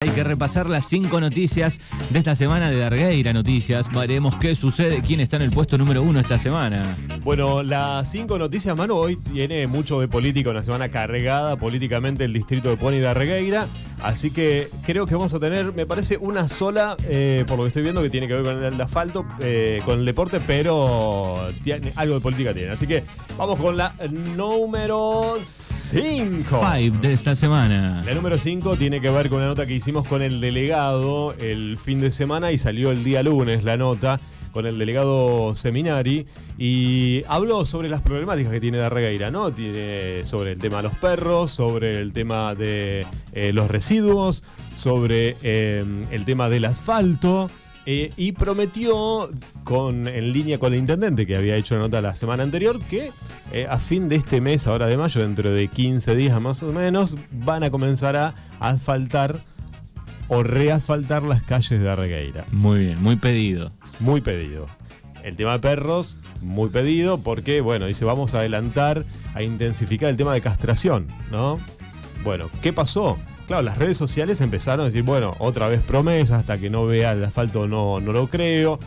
Hay que repasar las cinco noticias de esta semana de Dargueira Noticias. Veremos qué sucede, quién está en el puesto número uno esta semana. Bueno, las cinco noticias, mano, hoy tiene mucho de política, una semana cargada políticamente el distrito de Pony de. Así que creo que vamos a tener, me parece, una sola, eh, por lo que estoy viendo, que tiene que ver con el asfalto, eh, con el deporte, pero tiene, algo de política tiene. Así que vamos con la número 5. Five de esta semana. La número 5 tiene que ver con la nota que hicimos con el delegado el fin de semana y salió el día lunes la nota con el delegado Seminari y habló sobre las problemáticas que tiene Darregueira, ¿no? Tiene sobre el tema de los perros, sobre el tema de eh, los residuos, sobre eh, el tema del asfalto. eh, y prometió, con, en línea con el intendente que había hecho la nota la semana anterior, que a fin de este mes, ahora de mayo, dentro de 15 días más o menos, van a comenzar a asfaltar o reasfaltar las calles de Arregueira. Muy bien, muy pedido. Muy pedido. El tema de perros, muy pedido, porque, bueno, dice, vamos a adelantar, a intensificar el tema de castración, ¿no? Bueno, ¿qué pasó? Claro, las redes sociales empezaron a decir, bueno, otra vez promesa, hasta que no vea el asfalto no, no lo creo.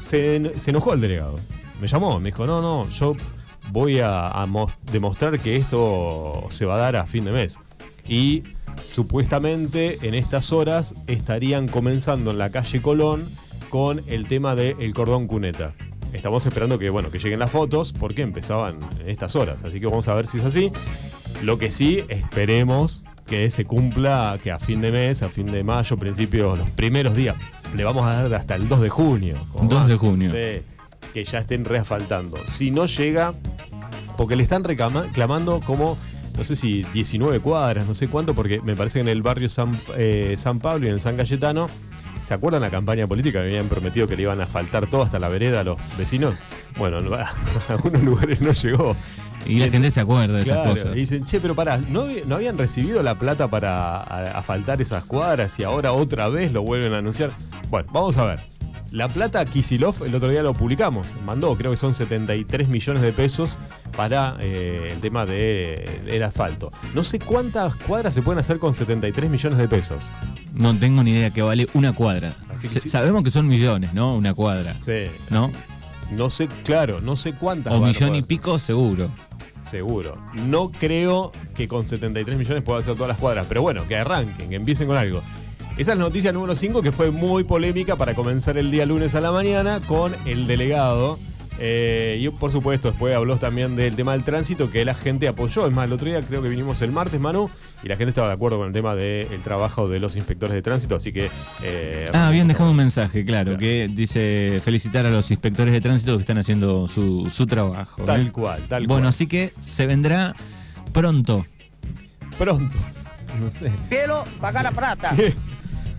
Se, se enojó el delegado. Me llamó, me dijo, no, no, yo voy a, a mos- demostrar que esto se va a dar a fin de mes. Y supuestamente en estas horas estarían comenzando en la calle Colón con el tema del cordón cuneta. Estamos esperando que, bueno, que lleguen las fotos porque empezaban en estas horas. Así que vamos a ver si es así. Lo que sí, esperemos que se cumpla, que a fin de mes, a fin de mayo, principios, los primeros días, le vamos a dar hasta el 2 de junio. como 2 de junio. Sí, que ya estén reasfaltando. Si no llega, porque le están reclama- reclamando como, no sé si 19 cuadras, no sé cuánto, porque me parece que en el barrio San, eh, San Pablo y en el San Cayetano, ¿se acuerdan la campaña política que habían prometido que le iban a asfaltar todo hasta la vereda a los vecinos? Bueno, no- a algunos lugares no llegó. Y la gente se acuerda de esas cosas. y dicen, che, pero pará, ¿no, no habían recibido la plata para asfaltar esas cuadras y ahora otra vez lo vuelven a anunciar? Bueno, vamos a ver. La plata Kisilov, el otro día lo publicamos, mandó, creo que son 73 millones de pesos para eh, el tema del de, el asfalto. No sé cuántas cuadras se pueden hacer con 73 millones de pesos. No tengo ni idea que vale una cuadra. Así que. Sabemos que son millones, ¿no? Una cuadra. Sí, ¿No? así- No sé, claro, no sé cuántas. O millón y pico, seguro. Seguro. No creo que con 73 millones pueda hacer todas las cuadras, pero bueno, que arranquen, que empiecen con algo. Esa es la noticia número 5 que fue muy polémica para comenzar el día lunes a la mañana con el delegado. Eh, y por supuesto, después habló también del tema del tránsito que la gente apoyó. Es más, el otro día creo que vinimos el martes, Manu, y la gente estaba de acuerdo con el tema del trabajo de los inspectores de tránsito. Así que. eh, Ah, habían dejado un mensaje, claro, Claro. que dice felicitar a los inspectores de tránsito que están haciendo su, su trabajo. Tal ¿eh? cual, tal Bueno, cual. así que se vendrá pronto. Pronto. No sé. cielo, pagar la plata.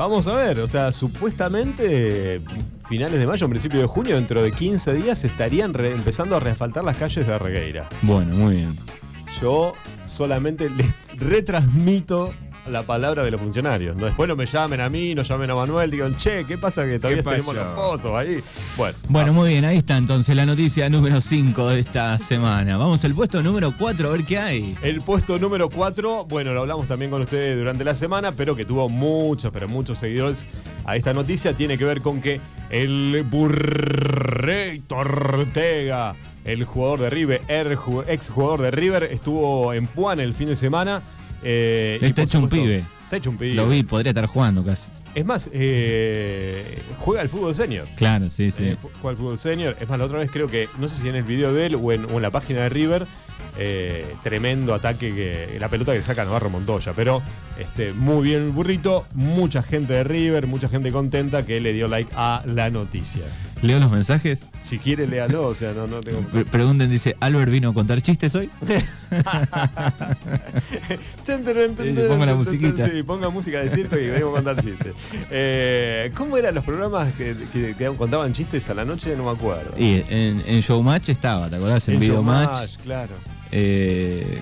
Vamos a ver, o sea, supuestamente finales de mayo, principio de junio, dentro de 15 días estarían empezando a reasfaltar las calles de Regueira. Bueno, muy bien. Yo solamente les retransmito la palabra de los funcionarios. No, después no me llamen a mí, no llamen a Manuel, digan, che, ¿qué pasa que todavía ¿Qué tenemos los pozos ahí? Bueno, Bueno, muy bien, ahí está entonces la noticia número 5 de esta semana. Vamos al puesto número 4 a ver qué hay. El puesto número 4, bueno, lo hablamos también con ustedes durante la semana, pero que tuvo muchos, pero muchos seguidores a esta noticia, tiene que ver con que el Burrito Ortega, el jugador de River, el ju- ex jugador de River, estuvo en Puan el fin de semana. Eh, Está hecho un pibe. Está hecho un pibe. Lo vi, podría estar jugando casi. Es más, eh, juega al fútbol senior. Claro, sí, sí. Eh, juega al fútbol senior. Es más, la otra vez creo que, no sé si en el video de él o en, o en la página de River, eh, tremendo ataque que la pelota que saca Navarro Montoya. Pero este, muy bien el burrito, mucha gente de River, mucha gente contenta que le dio like a la noticia. Leo los mensajes. Si quiere, léalo, o sea, no, no tengo. Pre- Pregunten, dice, ¿Albert vino a contar chistes hoy? ponga la musiquita. Sí, ponga música de circo y venimos a contar chistes. Eh, ¿Cómo eran los programas que, que- que contaban chistes a la noche? No me acuerdo. Y en, en Showmatch estaba, ¿te acordás? En El Videomatch. Showmatch, claro. eh,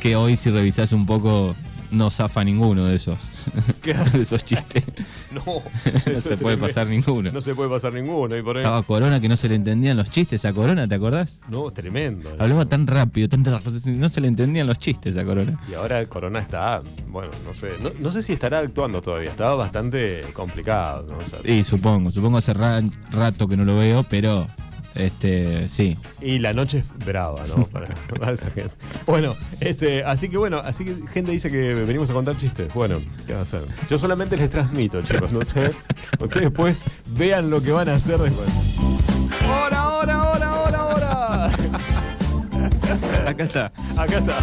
que hoy si revisás un poco no zafa ninguno de esos, de esos chistes. No, No se puede tremendo. pasar ninguno. No se puede pasar ninguno. Y por ahí- Estaba Corona que no se le entendían los chistes a Corona, ¿te acordás? No, tremendo. eso. Hablaba tan rápido, tan no se le entendían los chistes a Corona. Y ahora Corona está, bueno, no sé, no, no sé si estará actuando todavía, estaba bastante complicado. ¿no? O sea, Y supongo, supongo hace ra- rato que no lo veo, pero este sí. Y la noche es brava, ¿no? Para, para esa gente. Bueno, este, así que bueno, así que gente dice que venimos a contar chistes. Bueno, ¿qué va a hacer? Yo solamente les transmito, chicos, no sé. Ustedes después vean lo que van a hacer después. ¡Hora, hora, hora, hora, hora! Acá está. Acá está.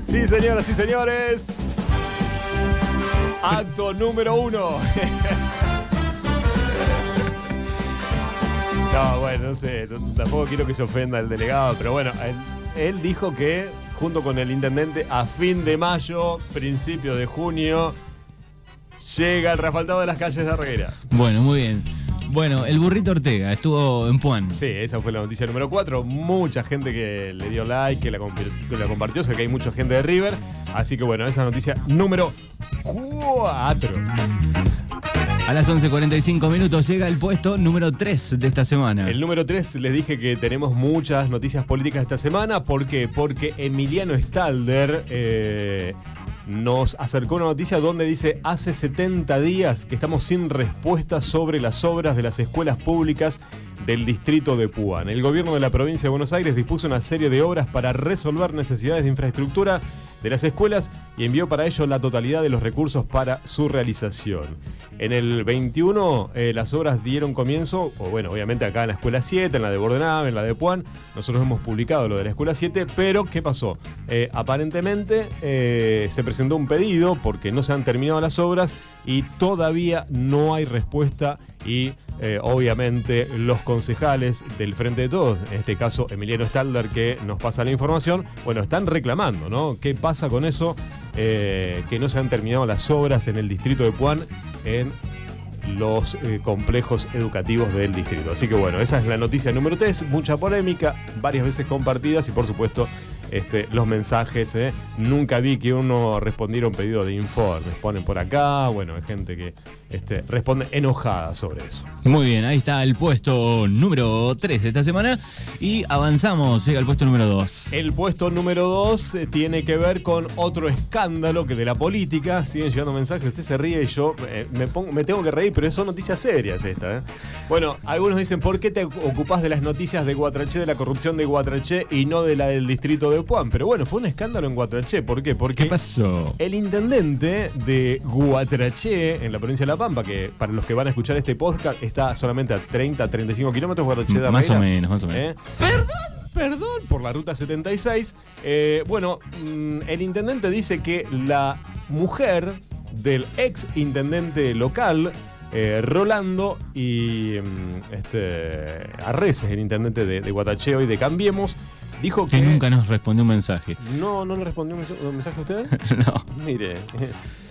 Sí, señoras y señores. Acto número uno. No, bueno, no sé, tampoco quiero que se ofenda el delegado, pero bueno, él, él dijo que junto con el intendente a fin de mayo, principio de junio, llega el refaltado de las calles de Arreguera. Bueno, muy bien. Bueno, el burrito Ortega estuvo en Puan. Sí, esa fue la noticia número 4. Mucha gente que le dio like, que la, que la compartió, sé que hay mucha gente de River. Así que bueno, esa noticia número 4. A las 11.45 minutos llega el puesto número 3 de esta semana. El número 3 les dije que tenemos muchas noticias políticas esta semana. ¿Por qué? Porque Emiliano Stalder eh, nos acercó una noticia donde dice hace 70 días que estamos sin respuesta sobre las obras de las escuelas públicas del distrito de Puan. El gobierno de la provincia de Buenos Aires dispuso una serie de obras para resolver necesidades de infraestructura de las escuelas y envió para ello la totalidad de los recursos para su realización. En el 21 eh, las obras dieron comienzo, o bueno, obviamente acá en la escuela 7, en la de Bordenave, en la de Puan, nosotros hemos publicado lo de la escuela 7, pero ¿qué pasó? Eh, aparentemente eh, se presentó un pedido porque no se han terminado las obras y todavía no hay respuesta y eh, obviamente los concejales del Frente de Todos, en este caso Emiliano Stalder que nos pasa la información, bueno, están reclamando, ¿no? ¿Qué pasa con eso? Eh, que no se han terminado las obras en el distrito de Puan en los eh, complejos educativos del distrito. Así que bueno, esa es la noticia número 3, mucha polémica, varias veces compartidas y por supuesto este, los mensajes. ¿eh? Nunca vi que uno respondiera un pedido de informes. Ponen por acá, bueno, hay gente que este, responde enojada sobre eso. Muy bien, ahí está el puesto número 3 de esta semana. Y avanzamos, llega el puesto número 2. El puesto número 2 tiene que ver con otro escándalo que de la política. Siguen llegando mensajes, usted se ríe y yo eh, me, pongo- me tengo que reír, pero son noticias serias estas. ¿eh? Bueno, algunos dicen, ¿por qué te ocupás de las noticias de Guatraché, de la corrupción de Guatraché y no de la del distrito de Pero bueno, fue un escándalo en Guatraché. ¿Por qué? Porque ¿Qué pasó? el intendente de Guatraché, en la provincia de La Pampa, que para los que van a escuchar este podcast está solamente a 30, 35 kilómetros, Guatraché de Más o menos, más o menos. ¿Eh? Perdón, perdón, por la ruta 76. Eh, bueno, mm, el intendente dice que la mujer del ex intendente local, eh, Rolando, y mm, este, Arreces, el intendente de, de Guatacheo y de Cambiemos, dijo que. Que nunca nos respondió un mensaje. No, no le respondió un mensa- un mensaje a usted. no. Mire.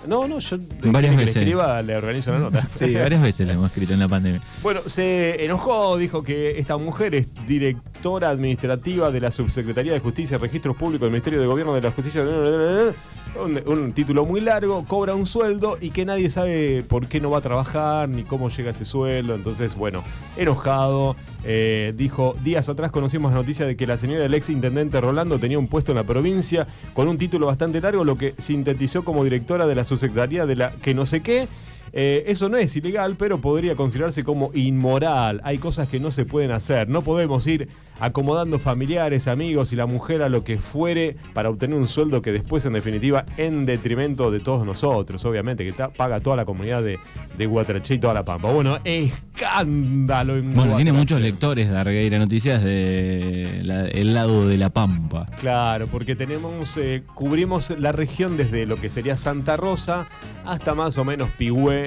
No, no, yo. Varias veces. Le escriba, le organizo la nota. Sí, varias veces la hemos escrito en la pandemia. Bueno, se enojó, dijo que esta mujer es directora administrativa de la Subsecretaría de Justicia y Registros Públicos del Ministerio de Gobierno de la Justicia. Un, un título muy largo, cobra un sueldo y que nadie sabe por qué no va a trabajar ni cómo llega ese sueldo. Entonces, bueno, enojado. Eh, dijo, días atrás conocimos la noticia de que la señora del ex intendente Rolando tenía un puesto en la provincia con un título bastante largo, lo que sintetizó como directora de la subsecretaría de la que no sé qué. Eh, eso no es ilegal, pero podría considerarse como inmoral. Hay cosas que no se pueden hacer. No podemos ir acomodando familiares, amigos y la mujer a lo que fuere para obtener un sueldo que después, en definitiva, en detrimento de todos nosotros, obviamente, que ta- paga toda la comunidad de, de Guatraché y toda la Pampa. Bueno, escándalo en Bueno, tiene muchos lectores de Argueira Noticias del lado de la Pampa. Claro, porque tenemos, eh, cubrimos la región desde lo que sería Santa Rosa hasta más o menos Pigüé,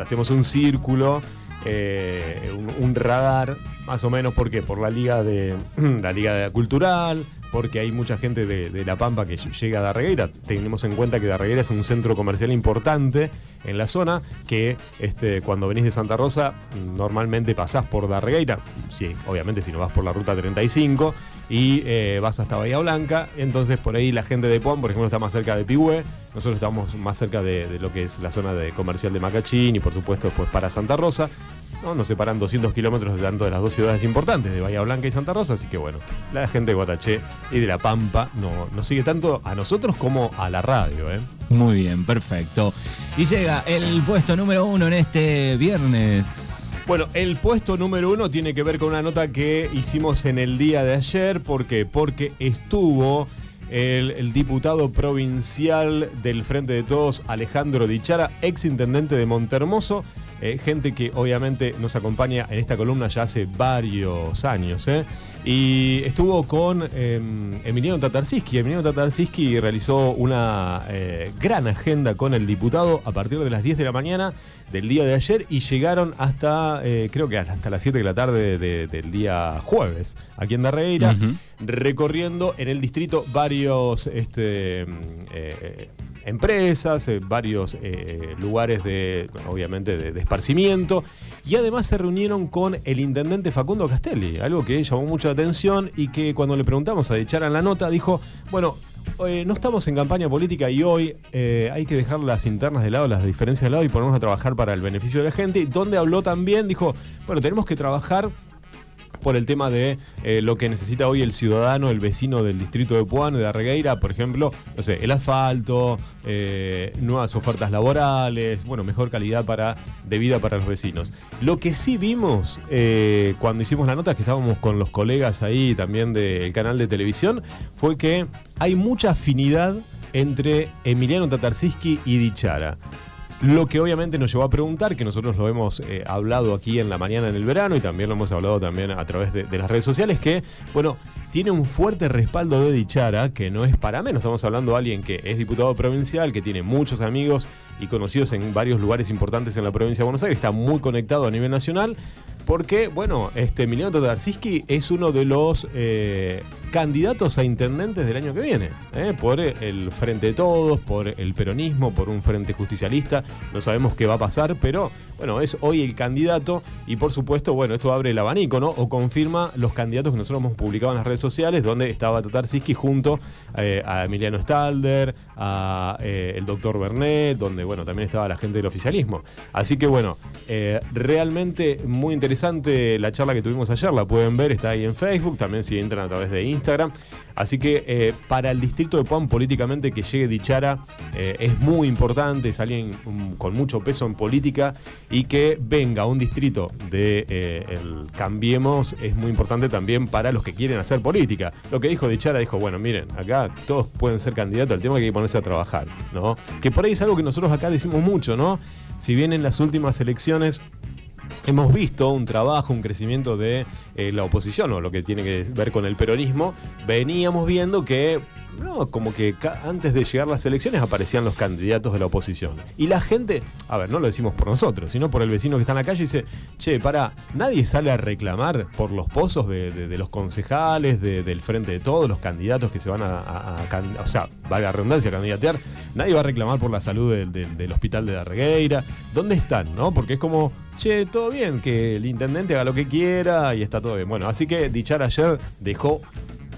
hacemos un círculo, eh, un, radar, más o menos, ¿por qué? Por la liga de la liga cultural, porque hay mucha gente de, La Pampa que llega a Darregueira. Tenemos en cuenta que Darregueira es un centro comercial importante en la zona, que este, cuando venís de Santa Rosa, normalmente pasás por Darregueira, obviamente si no vas por la ruta 35, y eh, vas hasta Bahía Blanca. Entonces por ahí la gente de Puan, por ejemplo, está más cerca de Pigüé. Nosotros estamos más cerca de, lo que es la zona de comercial de Macachín y por supuesto pues para Santa Rosa. ¿no? Nos separan 200 kilómetros de tanto de las dos ciudades importantes, de Bahía Blanca y Santa Rosa, así que bueno, la gente de Guataché y de La Pampa no, nos sigue tanto a nosotros como a la radio. ¿eh? Muy bien, perfecto. Y llega el puesto número uno en este viernes. Bueno, el puesto número uno tiene que ver con una nota que hicimos en el día de ayer. ¿Por qué? Porque estuvo el, diputado provincial del Frente de Todos, Alejandro Dichara, ex intendente de Montermoso. eh, gente que obviamente nos acompaña en esta columna ya hace varios años. ¿eh? Y estuvo con eh, Emiliano Tatarsiski. Emiliano Tatarsiski realizó una eh, gran agenda con el diputado a partir de las 10 de la mañana del día de ayer y llegaron hasta, eh, creo que hasta las 7 de la tarde de- del día jueves, aquí en Darreira, recorriendo en el distrito varios este, mm, eh, empresas, varios eh, lugares de, obviamente, de, de esparcimiento. Y además se reunieron con el intendente Facundo Castelli, algo que llamó mucha atención y que cuando le preguntamos a Dichara en la nota dijo, bueno, eh, no estamos en campaña política y hoy eh, hay que dejar las internas de lado, las diferencias de lado y ponernos a trabajar para el beneficio de la gente. Donde habló también, dijo, bueno, tenemos que trabajar por el tema de eh, lo que necesita hoy el ciudadano, el vecino del distrito de Puan, de Arregueira, por ejemplo, no sé, el asfalto, eh, nuevas ofertas laborales, bueno, mejor calidad para, de vida para los vecinos. Lo que sí vimos eh, cuando hicimos la nota, que estábamos con los colegas ahí también del canal de televisión, fue que hay mucha afinidad entre Emiliano Tatarsiski y Dichara. Lo que obviamente nos llevó a preguntar, que nosotros lo hemos eh, hablado aquí en la mañana en el verano y también lo hemos hablado también a través de, las redes sociales, que, bueno, tiene un fuerte respaldo de Dichara, que no es para menos. Estamos hablando de alguien que es diputado provincial, que tiene muchos amigos y conocidos en varios lugares importantes en la provincia de Buenos Aires, está muy conectado a nivel nacional, porque, bueno, este Emiliano Tatarsiski es uno de los eh, candidatos a intendentes del año que viene, ¿eh? por el Frente de Todos, por el peronismo, por un Frente Justicialista. No sabemos qué va a pasar, pero bueno, es hoy el candidato y por supuesto, bueno, esto abre el abanico, ¿no? O confirma los candidatos que nosotros hemos publicado en las redes sociales, donde estaba Tatarsiski junto eh, a Emiliano Stalder, a eh, el doctor Bernet, donde, bueno, también estaba la gente del oficialismo. Así que, bueno, realmente muy interesante la charla que tuvimos ayer, la pueden ver, está ahí en Facebook, también si entran a través de Instagram. Así que eh, para el distrito de Puan, políticamente, que llegue Dichara eh, es muy importante, es alguien um, con mucho peso en política y que venga a un distrito de eh, el Cambiemos es muy importante también para los que quieren hacer política. Lo que dijo Dichara, dijo, bueno, miren, acá todos pueden ser candidatos, el tema es que hay que ponerse a trabajar, ¿no? Que por ahí es algo que nosotros acá decimos mucho, ¿no? Si bien en las últimas elecciones hemos visto un trabajo, un crecimiento de eh, la oposición o lo que tiene que ver con el peronismo, veníamos viendo que no, como que antes de llegar las elecciones aparecían los candidatos de la oposición. Y la gente, a ver, no lo decimos por nosotros, sino por el vecino que está en la calle y dice, che, para, nadie sale a reclamar por los pozos de, los concejales, de- del frente de todos, los candidatos que se van a, a- a o sea, valga redundancia, a candidatear, nadie va a reclamar por la salud del, del- hospital de la Regueira. ¿Dónde están, no? Porque es como, che, todo bien, que el intendente haga lo que quiera y está todo bien. Bueno, así que Dichar ayer dejó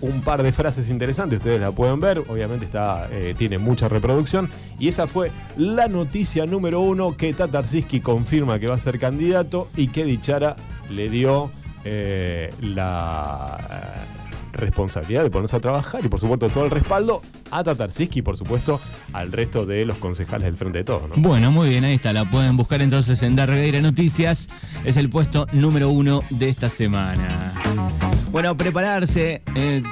un par de frases interesantes, ustedes la pueden ver, obviamente está, eh, tiene mucha reproducción, y esa fue la noticia número uno que Tatarsiski confirma que va a ser candidato y que Dichara le dio eh, la eh, responsabilidad de ponerse a trabajar y por supuesto todo el respaldo a Tatarsiski y por supuesto al resto de los concejales del Frente de Todos. ¿no? Bueno, muy bien, ahí está. La pueden buscar entonces en Darreira Noticias. Es el puesto número uno de esta semana. Bueno, prepararse. eh,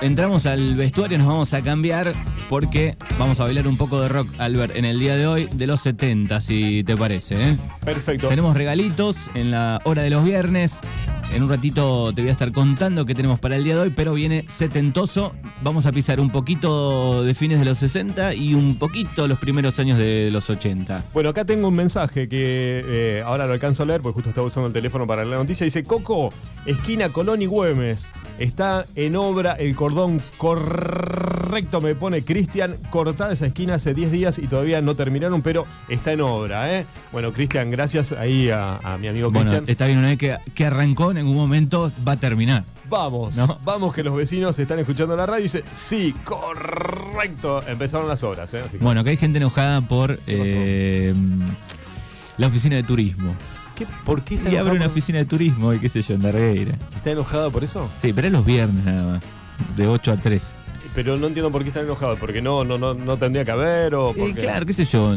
entramos al vestuario, nos vamos a cambiar porque vamos a bailar un poco de rock, Albert, en el día de hoy de los 70, si te parece. ¿eh? Perfecto. Tenemos regalitos en la hora de los viernes. En un ratito te voy a estar contando qué tenemos para el día de hoy, pero viene setentoso. Vamos a pisar un poquito de fines de los 60 y un poquito los primeros años de los 80. Bueno, acá tengo un mensaje que eh, ahora lo alcanzo a leer porque justo estaba usando el teléfono para la noticia. Dice, Coco, esquina Colón y Güemes. Está en obra el cordón correcto, me pone Cristian. Cortada esa esquina hace 10 días y todavía no terminaron, pero está en obra, ¿eh? Bueno, Cristian, gracias ahí a, a mi amigo Bueno, Cristian. está bien una vez que, que arrancó en algún momento va a terminar. Vamos, ¿No? vamos que los vecinos están escuchando la radio y dicen, sí, correcto. Empezaron las obras, ¿eh? Así que- Bueno, que hay gente enojada por eh, la oficina de turismo. ¿Qué- ¿Por qué está Y abre una por- oficina de turismo y qué sé yo, en Dargueira. ¿Está enojado por eso? Sí, pero es los viernes nada más, de 8 a 3. Pero no entiendo por qué están enojados. Porque no, no, no, no tendría que haber o porque... claro, qué sé yo,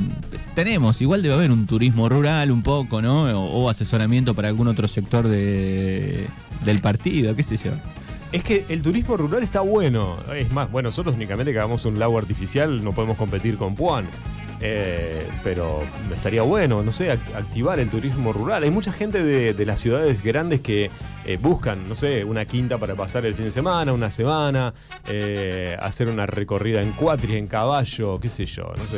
tenemos, igual debe haber un turismo rural un poco, ¿no? O, o asesoramiento para algún otro sector de, del partido, qué sé yo. Es que el turismo rural está bueno. Es más, bueno, nosotros únicamente que hagamos un lago artificial no podemos competir con Puan. Eh, pero estaría bueno, no sé, act- activar el turismo rural. Hay mucha gente de, de las ciudades grandes que eh, buscan, no sé, una quinta para pasar el fin de semana, una semana, eh, hacer una recorrida en cuatri, en caballo, qué sé yo, no sé.